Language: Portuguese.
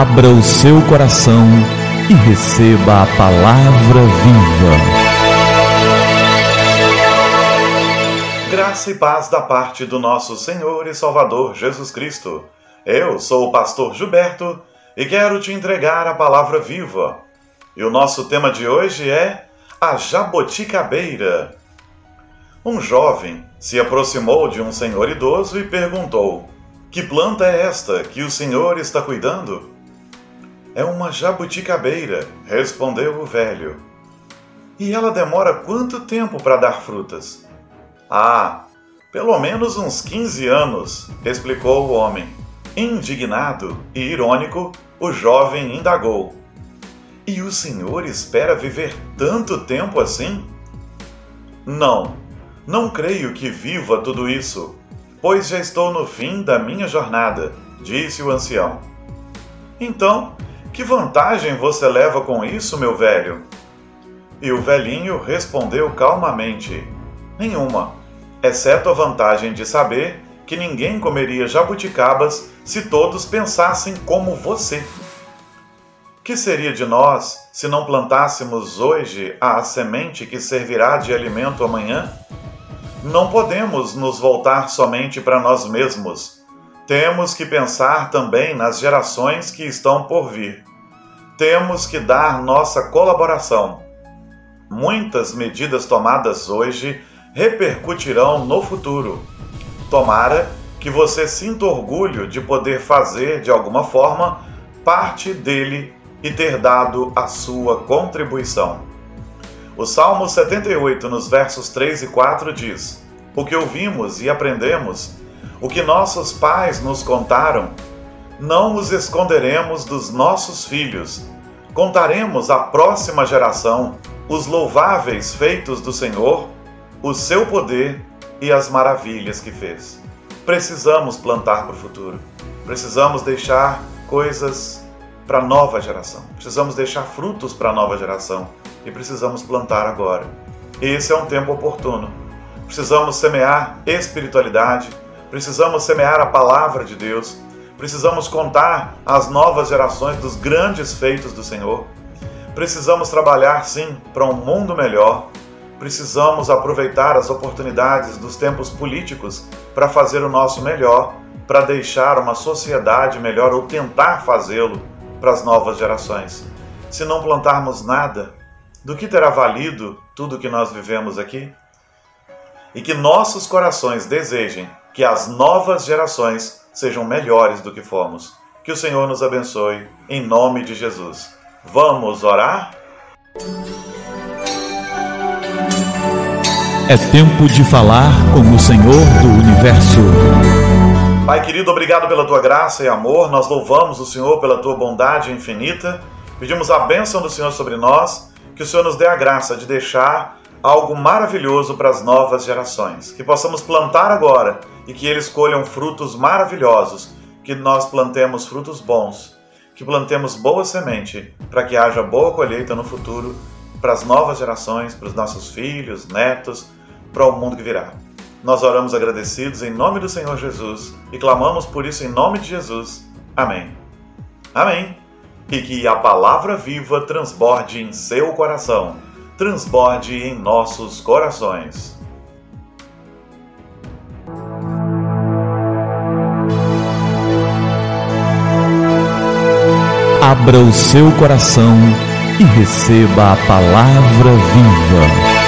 Abra o seu coração e receba a palavra viva. Graça e paz da parte do nosso Senhor e Salvador Jesus Cristo. Eu sou o pastor Gilberto e quero te entregar a palavra viva. E o nosso tema de hoje é a jabuticabeira. Um jovem se aproximou de um senhor idoso e perguntou: Que planta é esta que o senhor está cuidando? É uma jabuticabeira, respondeu o velho. E ela demora quanto tempo para dar frutas? Ah, pelo menos uns 15 anos, explicou o homem. Indignado e irônico, o jovem indagou: E o senhor espera viver tanto tempo assim? Não, não creio que viva tudo isso, pois já estou no fim da minha jornada, disse o ancião. Então, que vantagem você leva com isso, meu velho? E o velhinho respondeu calmamente: Nenhuma, exceto a vantagem de saber que ninguém comeria jabuticabas se todos pensassem como você. Que seria de nós se não plantássemos hoje a semente que servirá de alimento amanhã? Não podemos nos voltar somente para nós mesmos temos que pensar também nas gerações que estão por vir. Temos que dar nossa colaboração. Muitas medidas tomadas hoje repercutirão no futuro. Tomara que você sinta orgulho de poder fazer, de alguma forma, parte dele e ter dado a sua contribuição. O Salmo 78, nos versos 3 e 4 diz: O que ouvimos e aprendemos o que nossos pais nos contaram, não os esconderemos dos nossos filhos. Contaremos à próxima geração os louváveis feitos do Senhor, o seu poder e as maravilhas que fez. Precisamos plantar para o futuro. Precisamos deixar coisas para a nova geração. Precisamos deixar frutos para a nova geração e precisamos plantar agora. Esse é um tempo oportuno. Precisamos semear espiritualidade, Precisamos semear a palavra de Deus. Precisamos contar às novas gerações dos grandes feitos do Senhor. Precisamos trabalhar, sim, para um mundo melhor. Precisamos aproveitar as oportunidades dos tempos políticos para fazer o nosso melhor, para deixar uma sociedade melhor ou tentar fazê-lo para as novas gerações. Se não plantarmos nada, do que terá valido tudo que nós vivemos aqui? E que nossos corações desejem que as novas gerações sejam melhores do que fomos. Que o Senhor nos abençoe, em nome de Jesus. Vamos orar? É tempo de falar com o Senhor do universo. Pai querido, obrigado pela tua graça e amor. Nós louvamos o Senhor pela tua bondade infinita. Pedimos a bênção do Senhor sobre nós, que o Senhor nos dê a graça de deixar algo maravilhoso para as novas gerações. Que possamos plantar agora e que eles colham frutos maravilhosos, que nós plantemos frutos bons, que plantemos boa semente para que haja boa colheita no futuro para as novas gerações, para os nossos filhos, netos, para o mundo que virá. Nós oramos agradecidos em nome do Senhor Jesus e clamamos por isso em nome de Jesus. Amém. Amém. E que a palavra viva transborde em seu coração transborde em nossos corações. Abra o seu coração e receba a palavra viva.